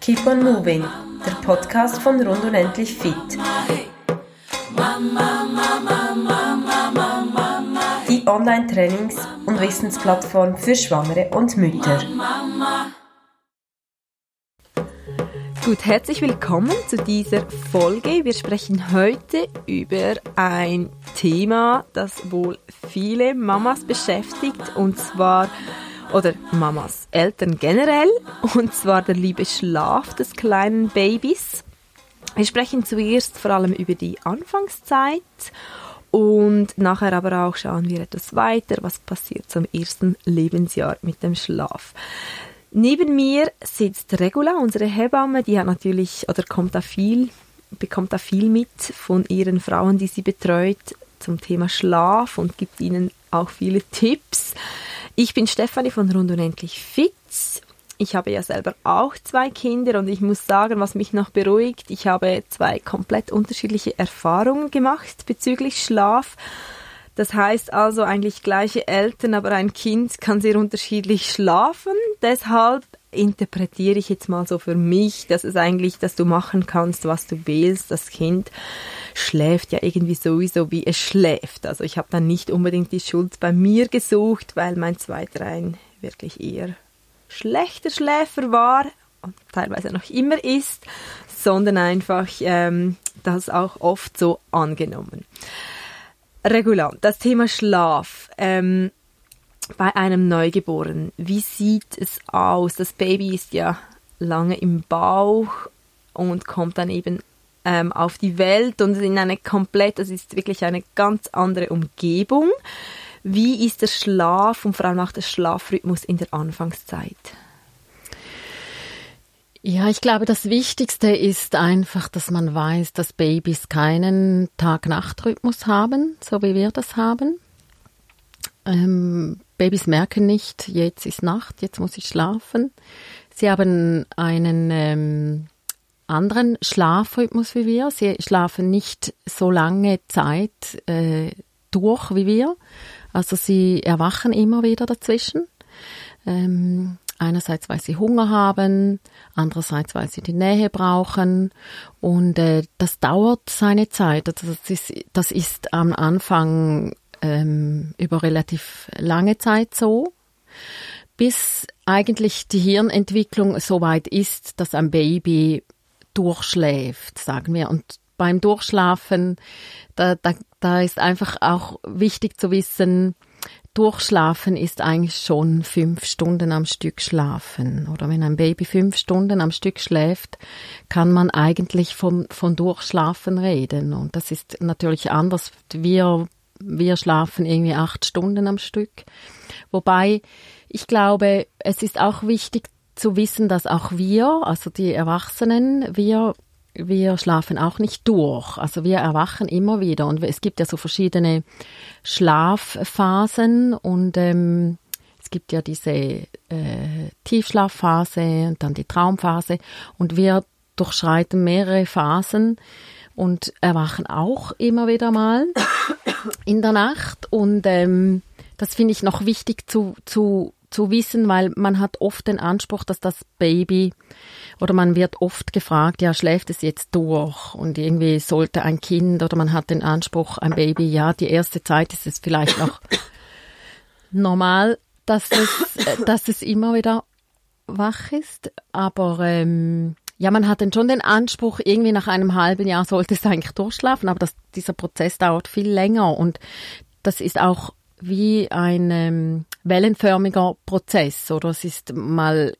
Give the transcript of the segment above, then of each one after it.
Keep on Moving, der Podcast von Rund und Endlich Fit. Die Online-Trainings- und Wissensplattform für Schwangere und Mütter. Gut, herzlich willkommen zu dieser Folge. Wir sprechen heute über ein Thema, das wohl viele Mamas beschäftigt, und zwar, oder Mamas, Eltern generell, und zwar der liebe Schlaf des kleinen Babys. Wir sprechen zuerst vor allem über die Anfangszeit und nachher aber auch schauen wir etwas weiter, was passiert zum ersten Lebensjahr mit dem Schlaf. Neben mir sitzt Regula, unsere Hebamme, die hat natürlich oder kommt da viel, bekommt da viel mit von ihren Frauen, die sie betreut zum Thema Schlaf und gibt ihnen auch viele Tipps. Ich bin Stefanie von Rund und Endlich Fit. Ich habe ja selber auch zwei Kinder und ich muss sagen, was mich noch beruhigt, ich habe zwei komplett unterschiedliche Erfahrungen gemacht bezüglich Schlaf. Das heißt also eigentlich gleiche Eltern, aber ein Kind kann sehr unterschiedlich schlafen. Deshalb interpretiere ich jetzt mal so für mich, dass es eigentlich, dass du machen kannst, was du willst. Das Kind schläft ja irgendwie sowieso, wie es schläft. Also ich habe dann nicht unbedingt die Schuld bei mir gesucht, weil mein zweiter ein wirklich eher schlechter Schläfer war und teilweise noch immer ist, sondern einfach ähm, das auch oft so angenommen. Regular, das Thema Schlaf. Ähm, bei einem Neugeborenen, wie sieht es aus? Das Baby ist ja lange im Bauch und kommt dann eben ähm, auf die Welt und in eine komplett, das ist wirklich eine ganz andere Umgebung. Wie ist der Schlaf und vor allem auch der Schlafrhythmus in der Anfangszeit? Ja, ich glaube, das Wichtigste ist einfach, dass man weiß, dass Babys keinen Tag-Nacht-Rhythmus haben, so wie wir das haben. Ähm, Babys merken nicht, jetzt ist Nacht, jetzt muss ich schlafen. Sie haben einen ähm, anderen Schlafrhythmus wie wir. Sie schlafen nicht so lange Zeit äh, durch wie wir. Also sie erwachen immer wieder dazwischen. Ähm, Einerseits, weil sie Hunger haben, andererseits, weil sie die Nähe brauchen. Und äh, das dauert seine Zeit. Also das, ist, das ist am Anfang ähm, über relativ lange Zeit so, bis eigentlich die Hirnentwicklung so weit ist, dass ein Baby durchschläft, sagen wir. Und beim Durchschlafen, da, da, da ist einfach auch wichtig zu wissen, Durchschlafen ist eigentlich schon fünf Stunden am Stück schlafen. Oder wenn ein Baby fünf Stunden am Stück schläft, kann man eigentlich von, von Durchschlafen reden. Und das ist natürlich anders. Wir, wir schlafen irgendwie acht Stunden am Stück. Wobei ich glaube, es ist auch wichtig zu wissen, dass auch wir, also die Erwachsenen, wir wir schlafen auch nicht durch. Also wir erwachen immer wieder und es gibt ja so verschiedene Schlafphasen und ähm, es gibt ja diese äh, Tiefschlafphase und dann die Traumphase und wir durchschreiten mehrere Phasen und erwachen auch immer wieder mal in der Nacht und ähm, das finde ich noch wichtig zu, zu, zu wissen, weil man hat oft den Anspruch, dass das Baby oder man wird oft gefragt, ja, schläft es jetzt durch? Und irgendwie sollte ein Kind oder man hat den Anspruch, ein Baby, ja, die erste Zeit ist es vielleicht noch normal, dass es, äh, dass es immer wieder wach ist. Aber ähm, ja, man hat dann schon den Anspruch, irgendwie nach einem halben Jahr sollte es eigentlich durchschlafen, aber das, dieser Prozess dauert viel länger und das ist auch wie ein ähm, wellenförmiger Prozess oder? Es ist mal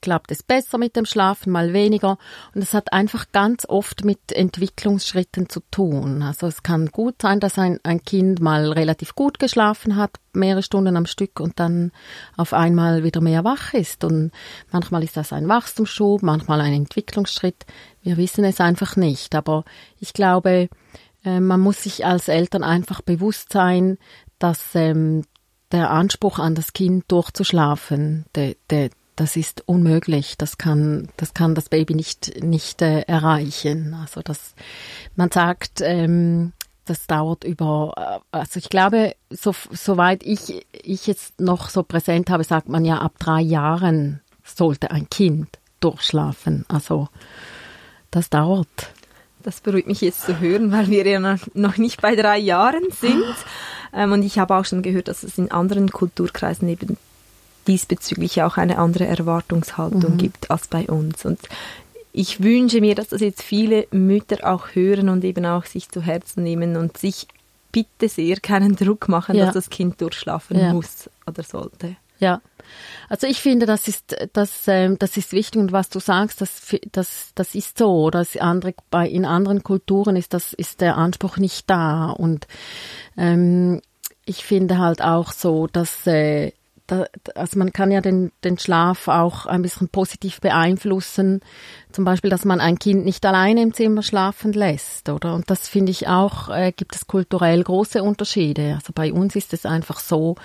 klappt es besser mit dem Schlafen, mal weniger. Und es hat einfach ganz oft mit Entwicklungsschritten zu tun. Also es kann gut sein, dass ein, ein Kind mal relativ gut geschlafen hat, mehrere Stunden am Stück und dann auf einmal wieder mehr wach ist. Und manchmal ist das ein Wachstumsschub, manchmal ein Entwicklungsschritt. Wir wissen es einfach nicht. Aber ich glaube, äh, man muss sich als Eltern einfach bewusst sein, dass ähm, der Anspruch an das Kind durchzuschlafen, der, der, das ist unmöglich. Das kann, das kann das Baby nicht, nicht äh, erreichen. Also das, man sagt, ähm, das dauert über, äh, also ich glaube, so, soweit ich, ich jetzt noch so präsent habe, sagt man ja, ab drei Jahren sollte ein Kind durchschlafen. Also das dauert. Das beruhigt mich jetzt zu hören, weil wir ja noch nicht bei drei Jahren sind. Ähm, und ich habe auch schon gehört, dass es in anderen Kulturkreisen eben diesbezüglich auch eine andere Erwartungshaltung mhm. gibt als bei uns. Und ich wünsche mir, dass das jetzt viele Mütter auch hören und eben auch sich zu Herzen nehmen und sich bitte sehr keinen Druck machen, ja. dass das Kind durchschlafen ja. muss oder sollte. Ja, also ich finde, das ist das, ähm, das ist wichtig und was du sagst, das, das, das ist so. Oder andere, bei, in anderen Kulturen ist das ist der Anspruch nicht da und ähm, ich finde halt auch so, dass äh, da, also man kann ja den, den Schlaf auch ein bisschen positiv beeinflussen. Zum Beispiel, dass man ein Kind nicht alleine im Zimmer schlafen lässt, oder? Und das finde ich auch, äh, gibt es kulturell große Unterschiede. Also bei uns ist es einfach so,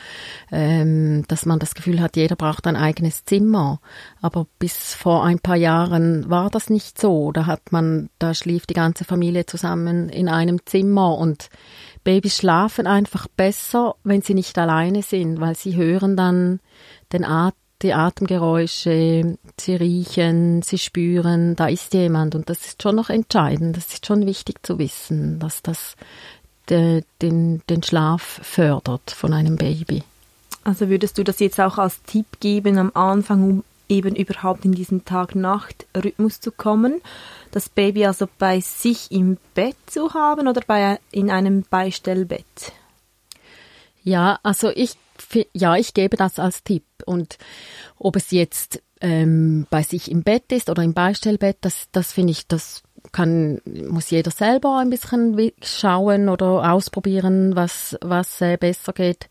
ähm, dass man das Gefühl hat, jeder braucht ein eigenes Zimmer. Aber bis vor ein paar Jahren war das nicht so. Da hat man, da schlief die ganze Familie zusammen in einem Zimmer und Babys schlafen einfach besser, wenn sie nicht alleine sind, weil sie hören dann den At die Atemgeräusche, sie riechen, sie spüren, da ist jemand und das ist schon noch entscheidend, das ist schon wichtig zu wissen, dass das de, den, den Schlaf fördert von einem Baby. Also würdest du das jetzt auch als Tipp geben am Anfang, um eben überhaupt in diesen Tag-Nacht-Rhythmus zu kommen. Das Baby also bei sich im Bett zu haben oder bei, in einem Beistellbett? Ja, also ich, ja, ich gebe das als Tipp. Und ob es jetzt ähm, bei sich im Bett ist oder im Beistellbett, das, das finde ich, das kann, muss jeder selber ein bisschen schauen oder ausprobieren, was, was äh, besser geht.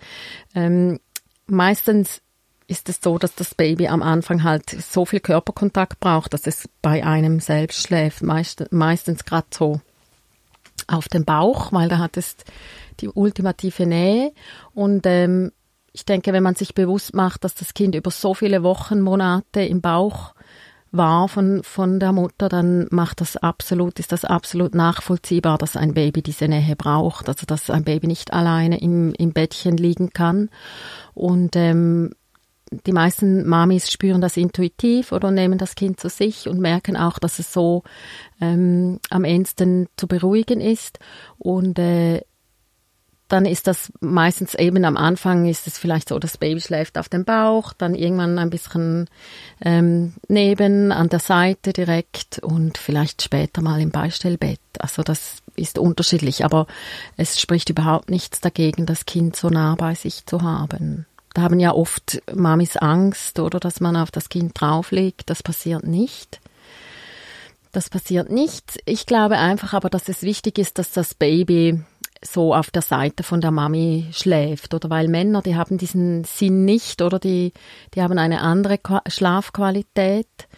Ähm, meistens ist es so, dass das Baby am Anfang halt so viel Körperkontakt braucht, dass es bei einem selbst schläft. Meist, meistens gerade so auf dem Bauch, weil da hat es die ultimative Nähe. Und ähm, ich denke, wenn man sich bewusst macht, dass das Kind über so viele Wochen, Monate im Bauch war von, von der Mutter, dann macht das absolut, ist das absolut nachvollziehbar, dass ein Baby diese Nähe braucht, also dass ein Baby nicht alleine im, im Bettchen liegen kann. Und ähm, die meisten Mamis spüren das intuitiv oder nehmen das Kind zu sich und merken auch, dass es so ähm, am ehesten zu beruhigen ist. Und äh, dann ist das meistens eben am Anfang ist es vielleicht so, das Baby schläft auf dem Bauch, dann irgendwann ein bisschen ähm, neben, an der Seite direkt und vielleicht später mal im Beistellbett. Also das ist unterschiedlich, aber es spricht überhaupt nichts dagegen, das Kind so nah bei sich zu haben. Da haben ja oft Mamis Angst, oder, dass man auf das Kind drauflegt. Das passiert nicht. Das passiert nicht. Ich glaube einfach aber, dass es wichtig ist, dass das Baby so auf der Seite von der Mami schläft, oder? Weil Männer, die haben diesen Sinn nicht, oder? Die, die haben eine andere Schlafqualität.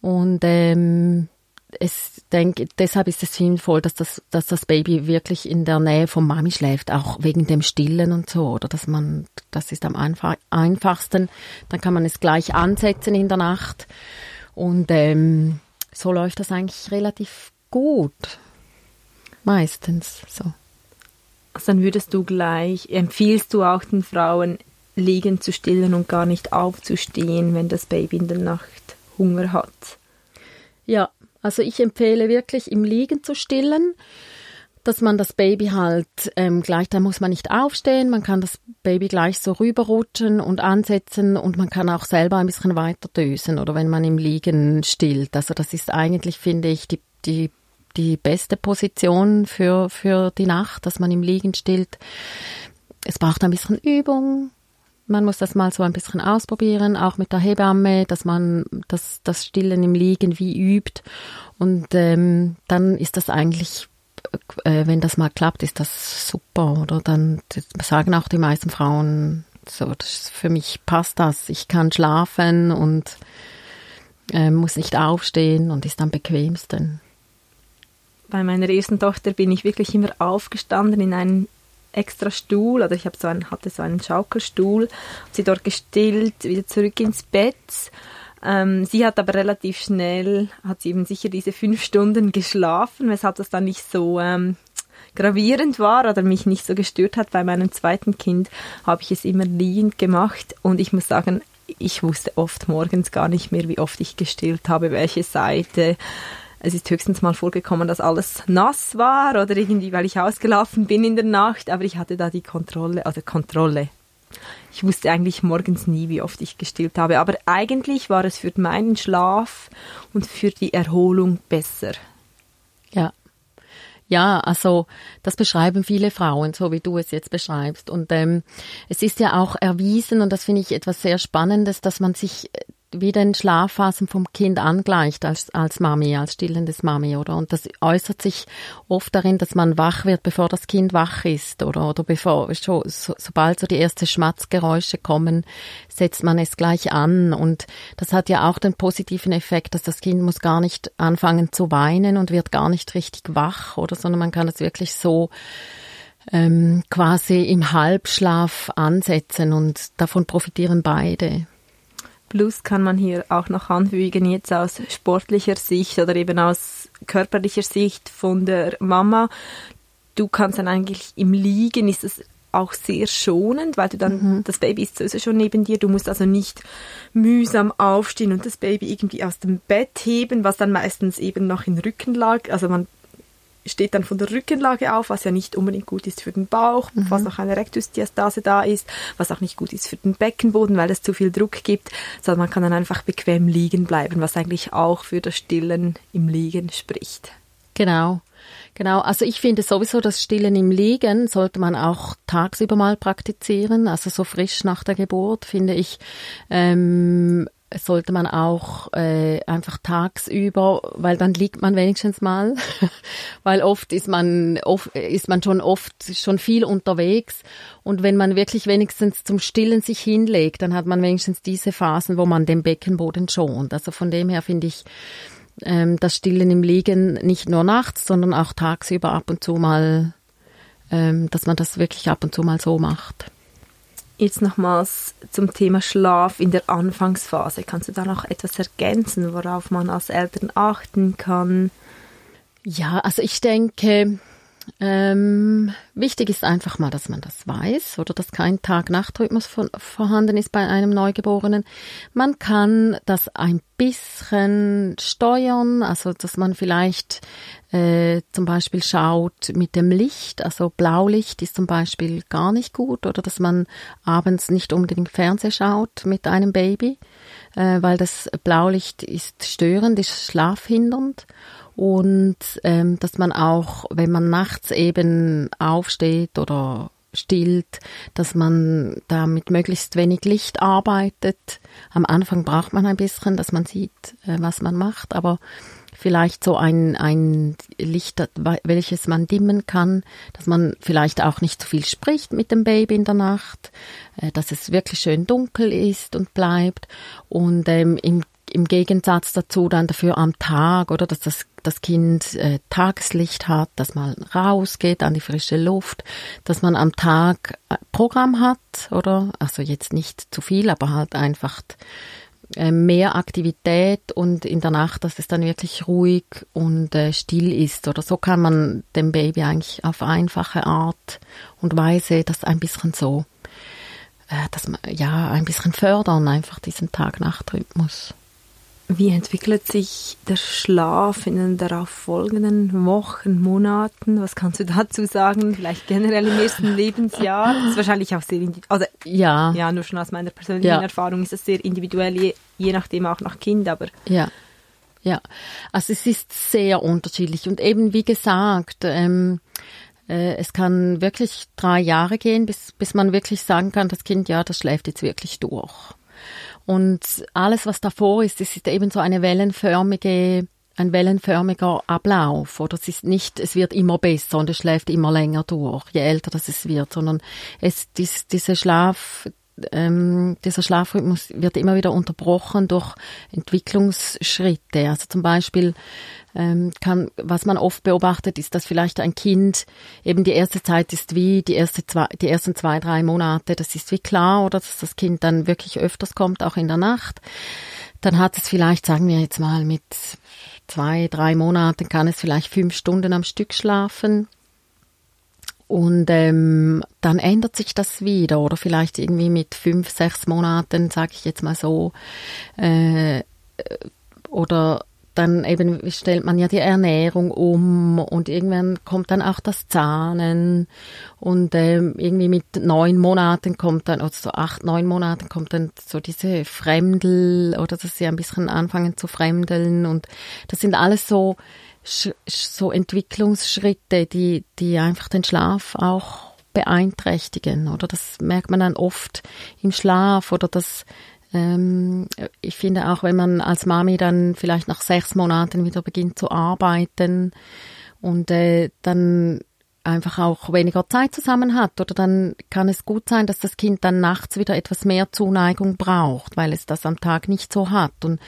Und ähm, es denke, deshalb ist es sinnvoll, dass das, dass das Baby wirklich in der Nähe von Mami schläft, auch wegen dem Stillen und so, oder? Dass man, das ist am einfach, einfachsten. Dann kann man es gleich ansetzen in der Nacht. Und ähm, so läuft das eigentlich relativ gut, meistens so. Dann würdest du gleich, empfiehlst du auch den Frauen, liegen zu stillen und gar nicht aufzustehen, wenn das Baby in der Nacht Hunger hat? Ja, also ich empfehle wirklich im Liegen zu stillen, dass man das Baby halt ähm, gleich, da muss man nicht aufstehen, man kann das Baby gleich so rüberrutschen und ansetzen und man kann auch selber ein bisschen weiter dösen oder wenn man im Liegen stillt. Also das ist eigentlich, finde ich, die, die, die beste Position für, für die Nacht, dass man im Liegen stillt. Es braucht ein bisschen Übung, man muss das mal so ein bisschen ausprobieren, auch mit der Hebamme, dass man das, das Stillen im Liegen wie übt. Und ähm, dann ist das eigentlich, äh, wenn das mal klappt, ist das super. Oder dann sagen auch die meisten Frauen, so, das, für mich passt das. Ich kann schlafen und äh, muss nicht aufstehen und ist am bequemsten. Bei meiner ersten Tochter bin ich wirklich immer aufgestanden in einen extra Stuhl, oder ich habe so einen, hatte so einen Schaukelstuhl, sie dort gestillt, wieder zurück ins Bett. Ähm, sie hat aber relativ schnell, hat sie eben sicher diese fünf Stunden geschlafen, weshalb das dann nicht so ähm, gravierend war oder mich nicht so gestört hat. Bei meinem zweiten Kind habe ich es immer liegend gemacht und ich muss sagen, ich wusste oft morgens gar nicht mehr, wie oft ich gestillt habe, welche Seite. Es ist höchstens mal vorgekommen, dass alles nass war oder irgendwie, weil ich ausgelaufen bin in der Nacht, aber ich hatte da die Kontrolle, also Kontrolle. Ich wusste eigentlich morgens nie, wie oft ich gestillt habe, aber eigentlich war es für meinen Schlaf und für die Erholung besser. Ja. Ja, also das beschreiben viele Frauen, so wie du es jetzt beschreibst. Und ähm, es ist ja auch erwiesen, und das finde ich etwas sehr Spannendes, dass man sich wie den Schlafphasen vom Kind angleicht als, als Mami, als stillendes Mami, oder? Und das äußert sich oft darin, dass man wach wird, bevor das Kind wach ist, oder? Oder bevor, so, so, sobald so die ersten Schmatzgeräusche kommen, setzt man es gleich an. Und das hat ja auch den positiven Effekt, dass das Kind muss gar nicht anfangen zu weinen und wird gar nicht richtig wach, oder? Sondern man kann es wirklich so, ähm, quasi im Halbschlaf ansetzen und davon profitieren beide. Plus kann man hier auch noch anfügen, jetzt aus sportlicher Sicht oder eben aus körperlicher Sicht von der Mama. Du kannst dann eigentlich im Liegen, ist es auch sehr schonend, weil du dann, mhm. das Baby ist sowieso schon neben dir, du musst also nicht mühsam aufstehen und das Baby irgendwie aus dem Bett heben, was dann meistens eben noch in Rückenlage, also man steht dann von der Rückenlage auf, was ja nicht unbedingt gut ist für den Bauch, mhm. was noch eine Rektusdiastase da ist, was auch nicht gut ist für den Beckenboden, weil es zu viel Druck gibt, sondern man kann dann einfach bequem liegen bleiben, was eigentlich auch für das Stillen im Liegen spricht. Genau. Genau, also ich finde sowieso, das Stillen im Liegen sollte man auch tagsüber mal praktizieren, also so frisch nach der Geburt, finde ich, ähm, sollte man auch äh, einfach tagsüber, weil dann liegt man wenigstens mal, weil oft ist man oft, ist man schon oft schon viel unterwegs und wenn man wirklich wenigstens zum Stillen sich hinlegt, dann hat man wenigstens diese Phasen, wo man den Beckenboden schont. Also von dem her finde ich ähm, das Stillen im Liegen nicht nur nachts, sondern auch tagsüber ab und zu mal, ähm, dass man das wirklich ab und zu mal so macht. Jetzt nochmals zum Thema Schlaf in der Anfangsphase. Kannst du da noch etwas ergänzen, worauf man als Eltern achten kann? Ja, also ich denke, ähm, wichtig ist einfach mal, dass man das weiß oder dass kein Tag-Nacht-Rhythmus vorhanden ist bei einem Neugeborenen. Man kann das ein bisschen steuern, also dass man vielleicht äh, zum Beispiel schaut mit dem Licht, also Blaulicht ist zum Beispiel gar nicht gut oder dass man abends nicht unbedingt Fernseh schaut mit einem Baby, äh, weil das Blaulicht ist störend, ist schlafhindernd und ähm, dass man auch, wenn man nachts eben aufsteht oder stillt, dass man da mit möglichst wenig Licht arbeitet. Am Anfang braucht man ein bisschen, dass man sieht, äh, was man macht, aber vielleicht so ein, ein Licht, welches man dimmen kann, dass man vielleicht auch nicht zu viel spricht mit dem Baby in der Nacht, äh, dass es wirklich schön dunkel ist und bleibt und ähm, im im Gegensatz dazu dann dafür am Tag oder? Dass das, das Kind äh, Tageslicht hat, dass man rausgeht an die frische Luft, dass man am Tag äh, Programm hat oder? Also jetzt nicht zu viel, aber halt einfach äh, mehr Aktivität und in der Nacht, dass es dann wirklich ruhig und äh, still ist oder? So kann man dem Baby eigentlich auf einfache Art und Weise das ein bisschen so äh, dass man ja ein bisschen fördern einfach diesen Tag-Nacht-Rhythmus. Wie entwickelt sich der Schlaf in den darauf folgenden Wochen, Monaten? Was kannst du dazu sagen? Vielleicht generell im ersten Lebensjahr? Das ist wahrscheinlich auch sehr, also ja, ja, nur schon aus meiner persönlichen ja. Erfahrung ist es sehr individuell, je, je nachdem auch nach Kind, aber ja. Ja, also es ist sehr unterschiedlich und eben wie gesagt, ähm, äh, es kann wirklich drei Jahre gehen, bis, bis man wirklich sagen kann, das Kind, ja, das schläft jetzt wirklich durch. Und alles, was davor ist, ist eben so eine wellenförmige ein wellenförmiger Ablauf. Oder es ist nicht, es wird immer besser und es schläft immer länger durch, je älter das es wird, sondern es, dies, diese Schlaf, ähm, dieser Schlafrhythmus wird immer wieder unterbrochen durch Entwicklungsschritte. Also zum Beispiel ähm, kann, was man oft beobachtet, ist, dass vielleicht ein Kind eben die erste Zeit ist wie die erste zwei, die ersten zwei, drei Monate. Das ist wie klar, oder dass das Kind dann wirklich öfters kommt, auch in der Nacht. Dann hat es vielleicht, sagen wir jetzt mal, mit zwei, drei Monaten kann es vielleicht fünf Stunden am Stück schlafen. Und ähm, dann ändert sich das wieder oder? Vielleicht irgendwie mit fünf, sechs Monaten, sage ich jetzt mal so, äh, oder dann eben stellt man ja die Ernährung um und irgendwann kommt dann auch das Zahnen und ähm, irgendwie mit neun Monaten kommt dann, oder so acht, neun Monaten kommt dann so diese Fremdel oder dass sie ein bisschen anfangen zu fremdeln und das sind alles so so Entwicklungsschritte, die, die einfach den Schlaf auch beeinträchtigen, oder? Das merkt man dann oft im Schlaf oder das, ähm, ich finde auch, wenn man als Mami dann vielleicht nach sechs Monaten wieder beginnt zu arbeiten und äh, dann einfach auch weniger Zeit zusammen hat. Oder dann kann es gut sein, dass das Kind dann nachts wieder etwas mehr Zuneigung braucht, weil es das am Tag nicht so hat. Und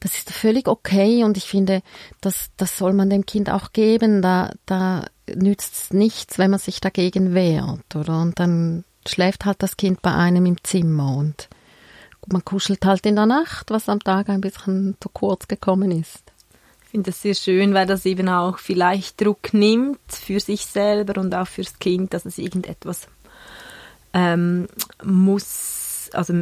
das ist völlig okay und ich finde, das, das soll man dem Kind auch geben. Da, da nützt es nichts, wenn man sich dagegen wehrt. Oder? Und dann schläft halt das Kind bei einem im Zimmer und man kuschelt halt in der Nacht, was am Tag ein bisschen zu kurz gekommen ist. Ich finde das sehr schön, weil das eben auch vielleicht Druck nimmt für sich selber und auch fürs Kind, dass es irgendetwas ähm, muss, also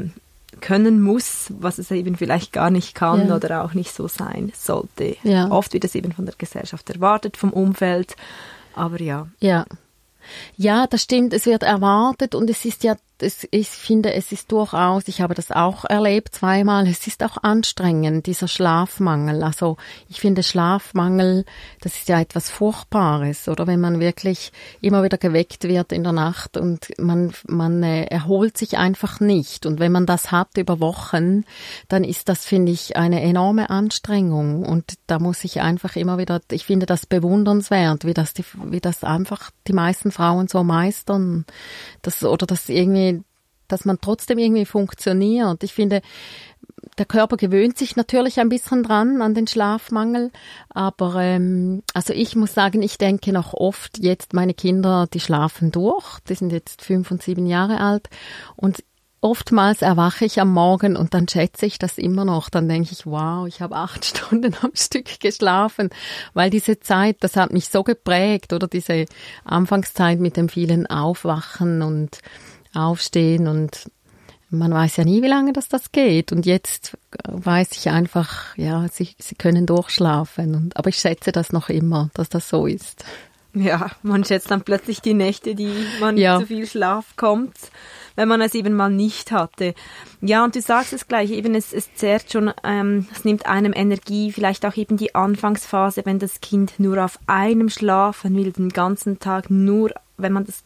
können muss, was es eben vielleicht gar nicht kann ja. oder auch nicht so sein sollte. Ja. Oft wird es eben von der Gesellschaft erwartet, vom Umfeld, aber ja. Ja. Ja, das stimmt, es wird erwartet und es ist ja es, ich finde, es ist durchaus, ich habe das auch erlebt zweimal, es ist auch anstrengend, dieser Schlafmangel. Also ich finde Schlafmangel, das ist ja etwas Furchtbares, oder wenn man wirklich immer wieder geweckt wird in der Nacht und man, man äh, erholt sich einfach nicht. Und wenn man das hat über Wochen, dann ist das, finde ich, eine enorme Anstrengung. Und da muss ich einfach immer wieder, ich finde das bewundernswert, wie das, die, wie das einfach die meisten Frauen so meistern. Das, oder das irgendwie dass man trotzdem irgendwie funktioniert. Ich finde, der Körper gewöhnt sich natürlich ein bisschen dran an den Schlafmangel, aber ähm, also ich muss sagen, ich denke noch oft jetzt meine Kinder, die schlafen durch, die sind jetzt fünf und sieben Jahre alt und oftmals erwache ich am Morgen und dann schätze ich das immer noch. Dann denke ich, wow, ich habe acht Stunden am Stück geschlafen, weil diese Zeit, das hat mich so geprägt oder diese Anfangszeit mit dem vielen Aufwachen und aufstehen und man weiß ja nie, wie lange das das geht. Und jetzt weiß ich einfach, ja, sie, sie können durchschlafen. Und, aber ich schätze das noch immer, dass das so ist. Ja, man schätzt dann plötzlich die Nächte, die man ja. zu viel Schlaf kommt, wenn man es eben mal nicht hatte. Ja, und du sagst es gleich, eben es, es zehrt schon, ähm, es nimmt einem Energie, vielleicht auch eben die Anfangsphase, wenn das Kind nur auf einem schlafen will, den ganzen Tag nur wenn man das,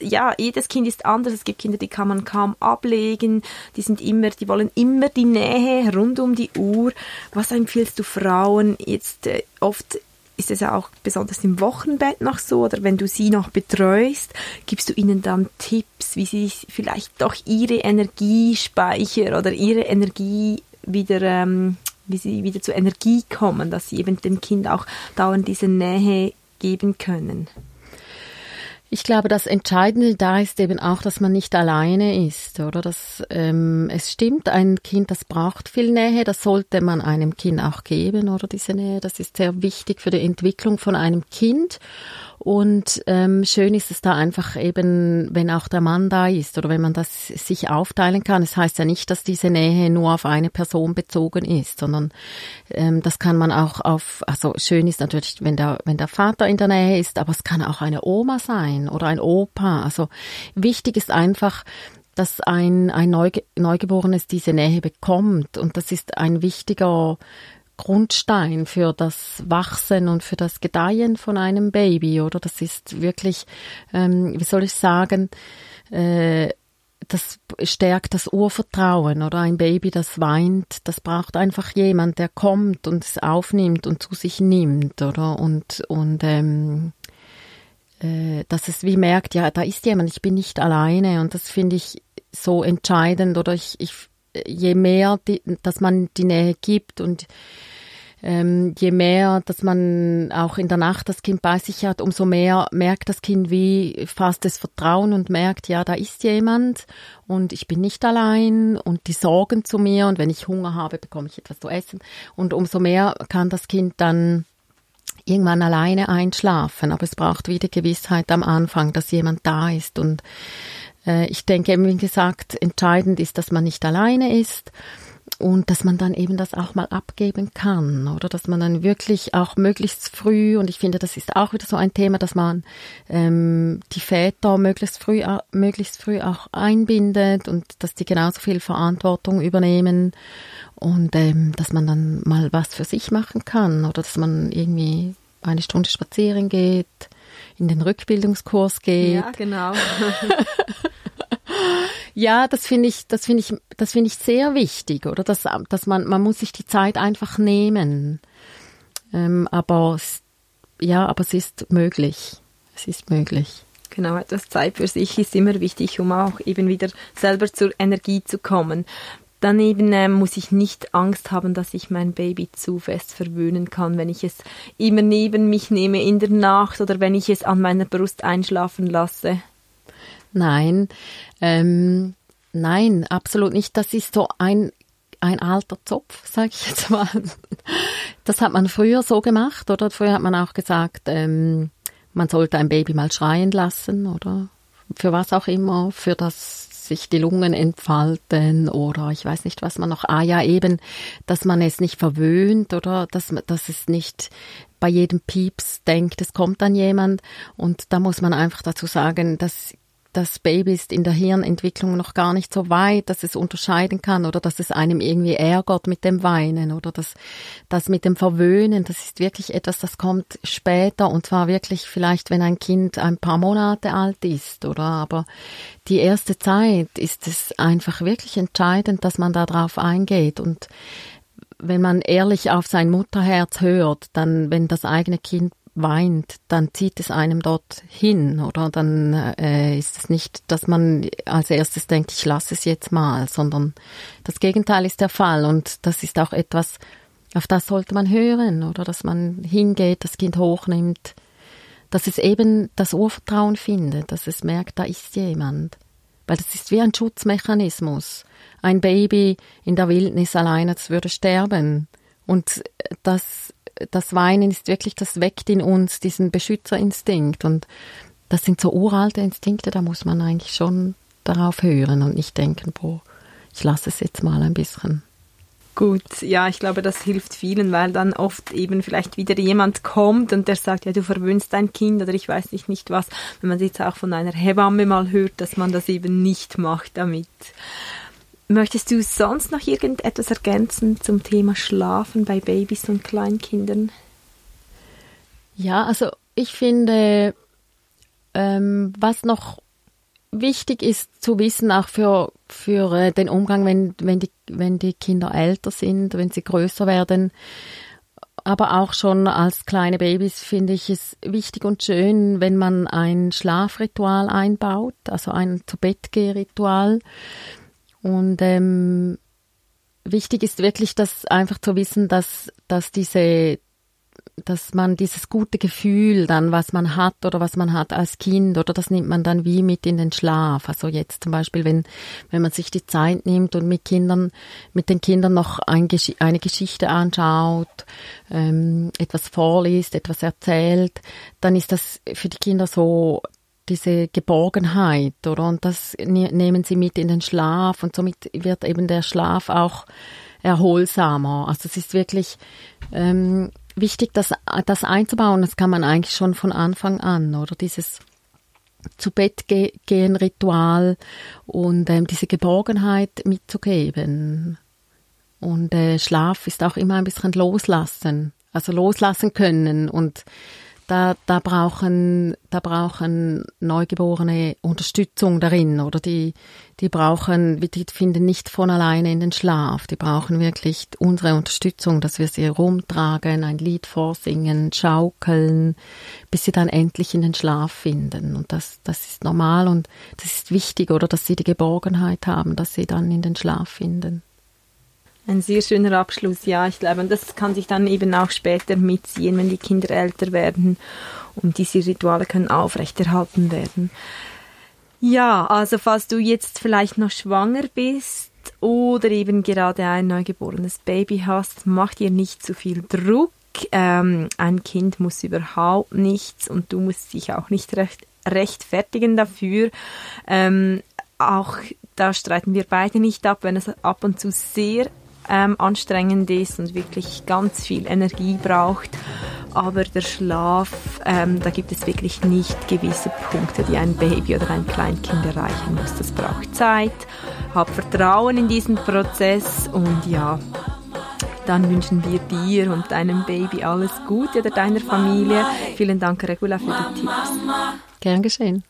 ja, jedes Kind ist anders. Es gibt Kinder, die kann man kaum ablegen. Die sind immer, die wollen immer die Nähe rund um die Uhr. Was empfiehlst du Frauen jetzt äh, oft? Ist es ja auch besonders im Wochenbett noch so oder wenn du sie noch betreust, gibst du ihnen dann Tipps, wie sie vielleicht doch ihre Energiespeicher oder ihre Energie wieder ähm, wie sie wieder zur Energie kommen, dass sie eben dem Kind auch dauernd diese Nähe geben können. Ich glaube, das Entscheidende da ist eben auch, dass man nicht alleine ist, oder? Dass ähm, es stimmt, ein Kind, das braucht viel Nähe, das sollte man einem Kind auch geben, oder diese Nähe. Das ist sehr wichtig für die Entwicklung von einem Kind. Und ähm, schön ist es da einfach eben, wenn auch der Mann da ist oder wenn man das sich aufteilen kann. Es das heißt ja nicht, dass diese Nähe nur auf eine Person bezogen ist, sondern ähm, das kann man auch auf, also schön ist natürlich, wenn der, wenn der Vater in der Nähe ist, aber es kann auch eine Oma sein oder ein Opa. Also wichtig ist einfach, dass ein, ein Neuge Neugeborenes diese Nähe bekommt. Und das ist ein wichtiger Grundstein für das Wachsen und für das Gedeihen von einem Baby, oder? Das ist wirklich, ähm, wie soll ich sagen, äh, das stärkt das Urvertrauen oder ein Baby, das weint, das braucht einfach jemand, der kommt und es aufnimmt und zu sich nimmt, oder? Und, und ähm, äh, dass es wie merkt, ja, da ist jemand, ich bin nicht alleine und das finde ich so entscheidend oder ich, ich je mehr, die, dass man die Nähe gibt und ähm, je mehr, dass man auch in der Nacht das Kind bei sich hat, umso mehr merkt das Kind wie fast das Vertrauen und merkt, ja, da ist jemand und ich bin nicht allein und die sorgen zu mir und wenn ich Hunger habe, bekomme ich etwas zu essen. Und umso mehr kann das Kind dann irgendwann alleine einschlafen, aber es braucht wieder Gewissheit am Anfang, dass jemand da ist und ich denke, wie gesagt, entscheidend ist, dass man nicht alleine ist und dass man dann eben das auch mal abgeben kann oder? Dass man dann wirklich auch möglichst früh und ich finde das ist auch wieder so ein Thema dass man ähm, die Väter möglichst früh möglichst früh auch einbindet und dass die genauso viel Verantwortung übernehmen und ähm, dass man dann mal was für sich machen kann oder? Dass man irgendwie eine Stunde spazieren geht in den Rückbildungskurs geht ja genau Ja, das finde ich, das finde ich, das finde ich sehr wichtig, oder? Dass, dass man, man muss sich die Zeit einfach nehmen. Ähm, aber ja, aber es ist möglich. Es ist möglich. Genau, etwas Zeit für sich ist immer wichtig, um auch eben wieder selber zur Energie zu kommen. Daneben äh, muss ich nicht Angst haben, dass ich mein Baby zu fest verwöhnen kann, wenn ich es immer neben mich nehme in der Nacht oder wenn ich es an meiner Brust einschlafen lasse. Nein, ähm, nein, absolut nicht. Das ist so ein ein alter Zopf, sage ich jetzt mal. Das hat man früher so gemacht, oder? Früher hat man auch gesagt, ähm, man sollte ein Baby mal schreien lassen, oder? Für was auch immer, für das sich die Lungen entfalten oder ich weiß nicht, was man noch. Ah ja, eben, dass man es nicht verwöhnt oder dass, dass es nicht bei jedem Pieps denkt, es kommt dann jemand. Und da muss man einfach dazu sagen, dass das Baby ist in der Hirnentwicklung noch gar nicht so weit, dass es unterscheiden kann oder dass es einem irgendwie ärgert mit dem Weinen oder das, das mit dem Verwöhnen, das ist wirklich etwas, das kommt später und zwar wirklich vielleicht, wenn ein Kind ein paar Monate alt ist oder aber die erste Zeit ist es einfach wirklich entscheidend, dass man da drauf eingeht und wenn man ehrlich auf sein Mutterherz hört, dann, wenn das eigene Kind weint, dann zieht es einem dort hin, oder? Dann äh, ist es nicht, dass man als erstes denkt, ich lasse es jetzt mal, sondern das Gegenteil ist der Fall und das ist auch etwas, auf das sollte man hören, oder? Dass man hingeht, das Kind hochnimmt, dass es eben das Urvertrauen findet, dass es merkt, da ist jemand. Weil das ist wie ein Schutzmechanismus. Ein Baby in der Wildnis alleine, das würde sterben. Und das das Weinen ist wirklich, das weckt in uns diesen Beschützerinstinkt. Und das sind so uralte Instinkte, da muss man eigentlich schon darauf hören und nicht denken, boah, ich lasse es jetzt mal ein bisschen. Gut, ja, ich glaube, das hilft vielen, weil dann oft eben vielleicht wieder jemand kommt und der sagt, ja, du verwöhnst dein Kind oder ich weiß nicht, nicht was. Wenn man jetzt auch von einer Hebamme mal hört, dass man das eben nicht macht damit. Möchtest du sonst noch irgendetwas ergänzen zum Thema Schlafen bei Babys und Kleinkindern? Ja, also ich finde, ähm, was noch wichtig ist zu wissen, auch für, für äh, den Umgang, wenn, wenn, die, wenn die Kinder älter sind, wenn sie größer werden, aber auch schon als kleine Babys finde ich es wichtig und schön, wenn man ein Schlafritual einbaut, also ein zu Bett Ritual und ähm, wichtig ist wirklich, dass einfach zu wissen, dass, dass diese, dass man dieses gute Gefühl dann, was man hat oder was man hat als Kind, oder das nimmt man dann wie mit in den Schlaf. Also jetzt zum Beispiel, wenn, wenn man sich die Zeit nimmt und mit Kindern, mit den Kindern noch ein, eine Geschichte anschaut, ähm, etwas vorliest, etwas erzählt, dann ist das für die Kinder so diese Geborgenheit, oder? Und das ne-, nehmen sie mit in den Schlaf und somit wird eben der Schlaf auch erholsamer. Also es ist wirklich ähm, wichtig, das, das einzubauen. Das kann man eigentlich schon von Anfang an, oder? Dieses zu Bett gehen Ritual und ähm, diese Geborgenheit mitzugeben. Und äh, Schlaf ist auch immer ein bisschen loslassen, also loslassen können und da, da brauchen, da brauchen Neugeborene Unterstützung darin oder die, die brauchen, die finden nicht von alleine in den Schlaf. Die brauchen wirklich unsere Unterstützung, dass wir sie rumtragen, ein Lied vorsingen, schaukeln, bis sie dann endlich in den Schlaf finden. Und das, das ist normal und das ist wichtig, oder, dass sie die Geborgenheit haben, dass sie dann in den Schlaf finden. Ein sehr schöner Abschluss, ja. Ich glaube, und das kann sich dann eben auch später mitziehen, wenn die Kinder älter werden und diese Rituale können aufrechterhalten werden. Ja, also falls du jetzt vielleicht noch schwanger bist oder eben gerade ein neugeborenes Baby hast, mach dir nicht zu viel Druck. ähm, ein Kind muss überhaupt nichts und du musst dich auch nicht recht, rechtfertigen dafür. Ähm, auch da streiten wir beide nicht ab, wenn es ab und zu sehr ähm, anstrengend ist und wirklich ganz viel Energie braucht. Aber der Schlaf, ähm, da gibt es wirklich nicht gewisse Punkte, die ein Baby oder ein Kleinkind erreichen muss. Das braucht Zeit. Hab Vertrauen in diesen Prozess und ja, dann wünschen wir dir und deinem Baby alles Gute oder deiner Familie. Vielen Dank, Regula, für die Tipps. Gern geschehen.